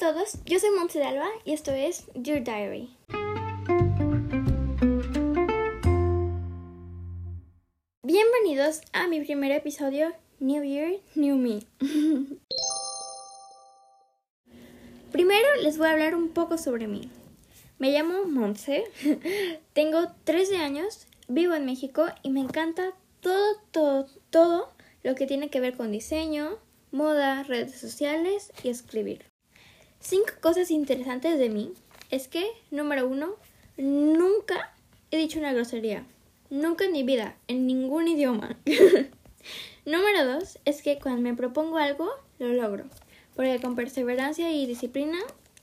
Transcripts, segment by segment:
todos, yo soy Montse Alba y esto es Your Diary. Bienvenidos a mi primer episodio New Year, New Me. Primero les voy a hablar un poco sobre mí. Me llamo Montse, tengo 13 años, vivo en México y me encanta todo, todo, todo lo que tiene que ver con diseño, moda, redes sociales y escribir. Cinco cosas interesantes de mí es que, número uno, nunca he dicho una grosería. Nunca en mi vida, en ningún idioma. número dos es que cuando me propongo algo, lo logro. Porque con perseverancia y disciplina,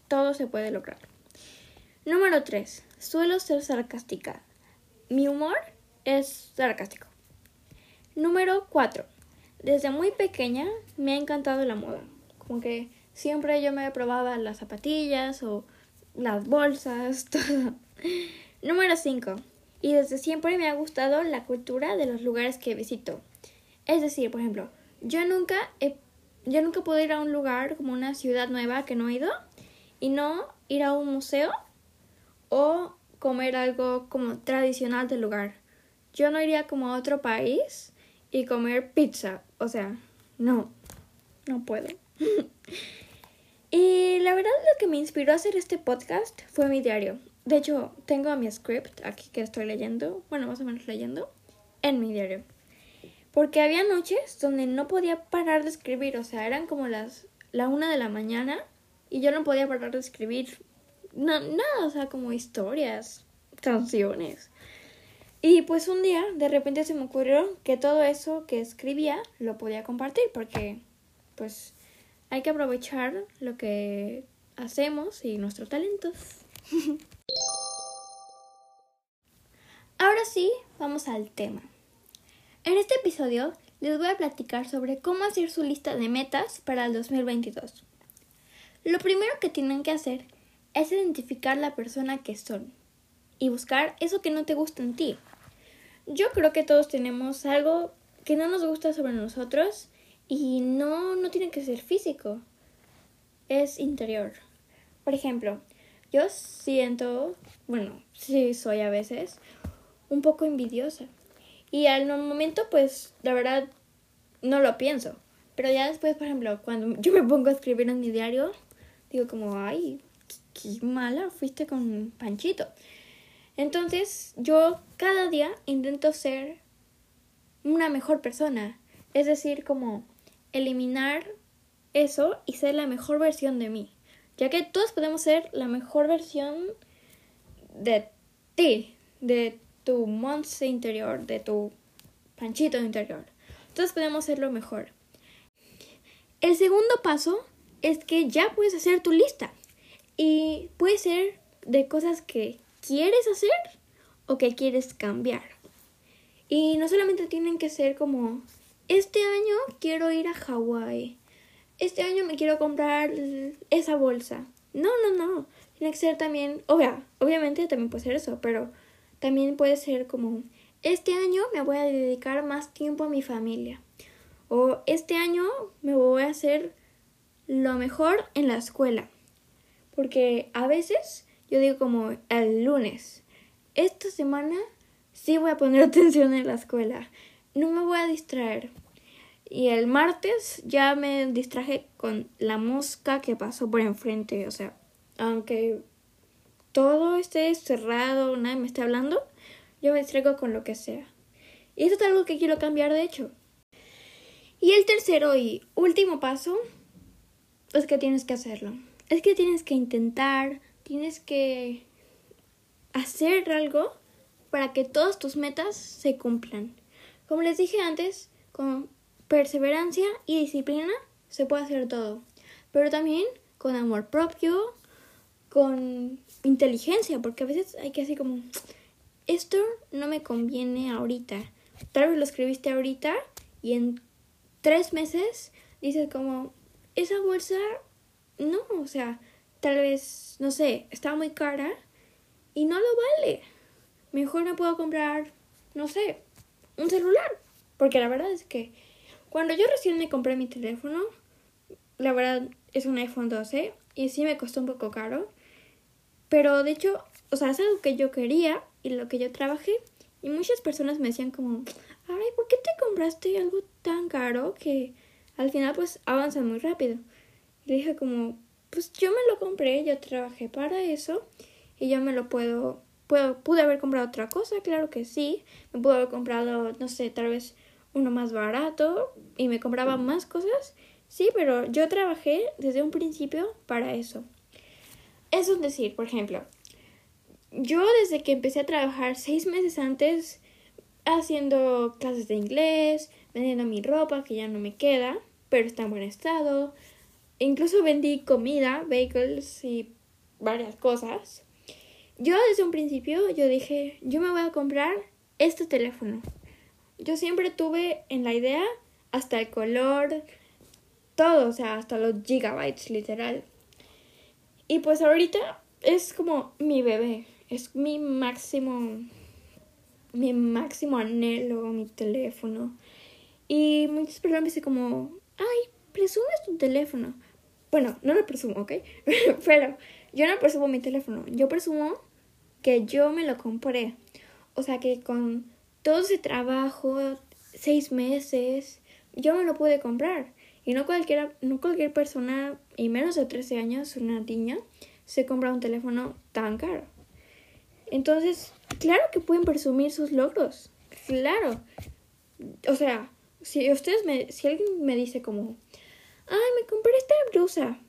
todo se puede lograr. Número tres, suelo ser sarcástica. Mi humor es sarcástico. Número cuatro, desde muy pequeña me ha encantado la moda. Como que siempre yo me probaba las zapatillas o las bolsas, todo. Número 5. Y desde siempre me ha gustado la cultura de los lugares que visito. Es decir, por ejemplo, yo nunca he, yo nunca puedo ir a un lugar como una ciudad nueva que no he ido y no ir a un museo o comer algo como tradicional del lugar. Yo no iría como a otro país y comer pizza. O sea, no, no puedo. la verdad lo que me inspiró a hacer este podcast fue mi diario. De hecho, tengo mi script aquí que estoy leyendo, bueno, más o menos leyendo, en mi diario. Porque había noches donde no podía parar de escribir, o sea, eran como las la una de la mañana y yo no podía parar de escribir nada, o sea, como historias, canciones. Y pues un día de repente se me ocurrió que todo eso que escribía lo podía compartir porque pues hay que aprovechar lo que hacemos y nuestros talentos. Ahora sí, vamos al tema. En este episodio les voy a platicar sobre cómo hacer su lista de metas para el 2022. Lo primero que tienen que hacer es identificar la persona que son y buscar eso que no te gusta en ti. Yo creo que todos tenemos algo que no nos gusta sobre nosotros y no, no tiene que ser físico, es interior. Por ejemplo, yo siento, bueno, sí soy a veces, un poco envidiosa. Y al momento, pues, la verdad, no lo pienso. Pero ya después, por ejemplo, cuando yo me pongo a escribir en mi diario, digo como, ay, qué mala fuiste con Panchito. Entonces yo cada día intento ser una mejor persona. Es decir, como eliminar eso y ser la mejor versión de mí. Ya que todos podemos ser la mejor versión de ti, de tu monstruo interior, de tu panchito interior. Todos podemos ser lo mejor. El segundo paso es que ya puedes hacer tu lista. Y puede ser de cosas que quieres hacer o que quieres cambiar. Y no solamente tienen que ser como, este año quiero ir a Hawái, este año me quiero comprar esa bolsa. No, no, no. Tiene que ser también, obvia, obviamente también puede ser eso, pero también puede ser como, este año me voy a dedicar más tiempo a mi familia. O este año me voy a hacer lo mejor en la escuela. Porque a veces yo digo como el lunes, esta semana sí voy a poner atención en la escuela, no me voy a distraer. Y el martes ya me distraje con la mosca que pasó por enfrente, o sea, aunque todo esté cerrado, nadie me esté hablando, yo me distraigo con lo que sea. Y eso es algo que quiero cambiar, de hecho. Y el tercero y último paso es que tienes que hacerlo. Es que tienes que intentar, tienes que hacer algo para que todas tus metas se cumplan. Como les dije antes, con perseverancia y disciplina se puede hacer todo, pero también con amor propio, con inteligencia, porque a veces hay que así como, esto no me conviene ahorita. Tal vez lo escribiste ahorita y en tres meses dices como, esa bolsa, no, o sea, tal vez, no sé, está muy cara y no lo vale. Mejor me puedo comprar, no sé, un celular. Porque la verdad es que cuando yo recién me compré mi teléfono, la verdad es un iPhone 12 y sí me costó un poco caro. Pero de hecho, o sea, es algo que yo quería y lo que yo trabajé. Y muchas personas me decían como, ay, ¿por qué te compraste algo tan caro que al final pues avanza muy rápido? Y dije como, pues yo me lo compré, yo trabajé para eso y yo me lo puedo, pude haber comprado otra cosa, claro que sí, me pude haber comprado, no sé, tal vez uno más barato y me compraba más cosas, sí, pero yo trabajé desde un principio para eso. Es un decir, por ejemplo, yo desde que empecé a trabajar seis meses antes haciendo clases de inglés, vendiendo mi ropa que ya no me queda, pero está en buen estado, incluso vendí comida, bagels y varias cosas. Yo desde un principio yo dije, yo me voy a comprar este teléfono. Yo siempre tuve en la idea hasta el color, todo, o sea, hasta los gigabytes literal. Y pues ahorita es como mi bebé, es mi máximo, mi máximo anhelo, mi teléfono. Y muchas personas me dicen como, ay, presumes tu teléfono. Bueno, no lo presumo, ¿ok? Pero yo no presumo mi teléfono. Yo presumo que yo me lo compré. O sea que con todo ese trabajo, seis meses, yo me lo pude comprar. Y no cualquiera, no cualquier persona, y menos de 13 años, una niña, se compra un teléfono tan caro. Entonces, claro que pueden presumir sus logros. Claro. O sea, si ustedes me, si alguien me dice como, ay, me compré esta blusa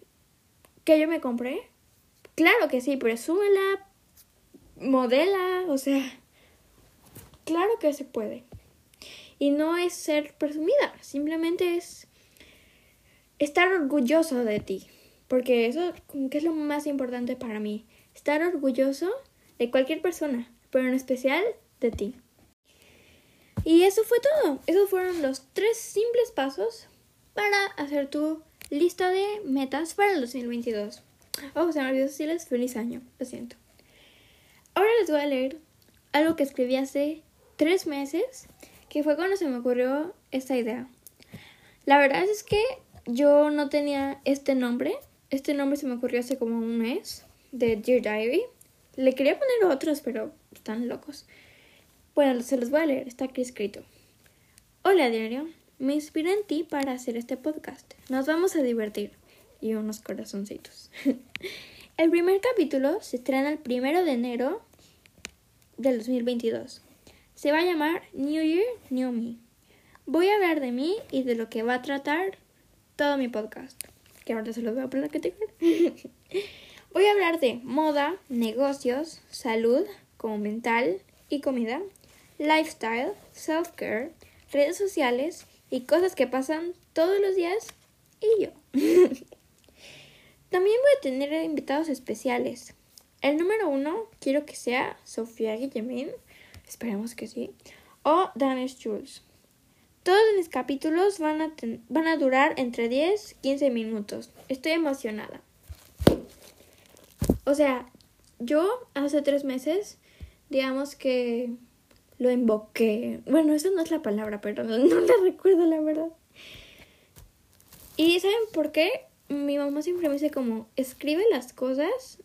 que yo me compré, claro que sí, presúmela, modela, o sea, claro que se puede. Y no es ser presumida, simplemente es estar orgulloso de ti. Porque eso es lo más importante para mí. Estar orgulloso de cualquier persona, pero en especial de ti. Y eso fue todo. Esos fueron los tres simples pasos para hacer tu lista de metas para el 2022. Oh, se me olvidó decirles feliz año. Lo siento. Ahora les voy a leer algo que escribí hace tres meses, que fue cuando se me ocurrió esta idea. La verdad es que yo no tenía este nombre. Este nombre se me ocurrió hace como un mes, de Dear Diary. Le quería poner otros, pero están locos. Bueno, se los voy a leer, está aquí escrito. Hola, diario. Me inspiré en ti para hacer este podcast. Nos vamos a divertir. Y unos corazoncitos. el primer capítulo se estrena el primero de enero del 2022. Se va a llamar New Year, New Me. Voy a hablar de mí y de lo que va a tratar todo mi podcast, que ahora se los voy a poner que Voy a hablar de moda, negocios, salud, como mental y comida, lifestyle, self-care, redes sociales y cosas que pasan todos los días y yo. También voy a tener invitados especiales. El número uno quiero que sea Sofía Guillemin, esperemos que sí, o Danish Jules. Todos mis capítulos van a, van a durar entre 10 y 15 minutos. Estoy emocionada. O sea, yo hace tres meses, digamos que lo invoqué. Bueno, esa no es la palabra, pero no, no la recuerdo la verdad. Y ¿saben por qué? Mi mamá siempre me dice como, escribe las cosas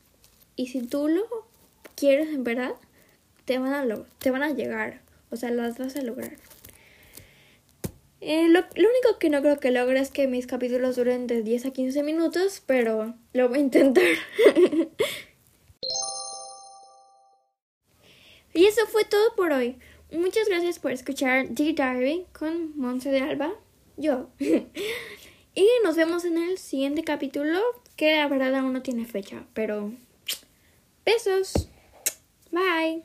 y si tú lo quieres en verdad, te van a, lo te van a llegar. O sea, las vas a lograr. Eh, lo, lo, único que no creo que logre es que mis capítulos duren de 10 a 15 minutos, pero lo voy a intentar. y eso fue todo por hoy. Muchas gracias por escuchar The Diary con Monse de Alba, yo. y nos vemos en el siguiente capítulo, que la verdad aún no tiene fecha, pero Besos. Bye.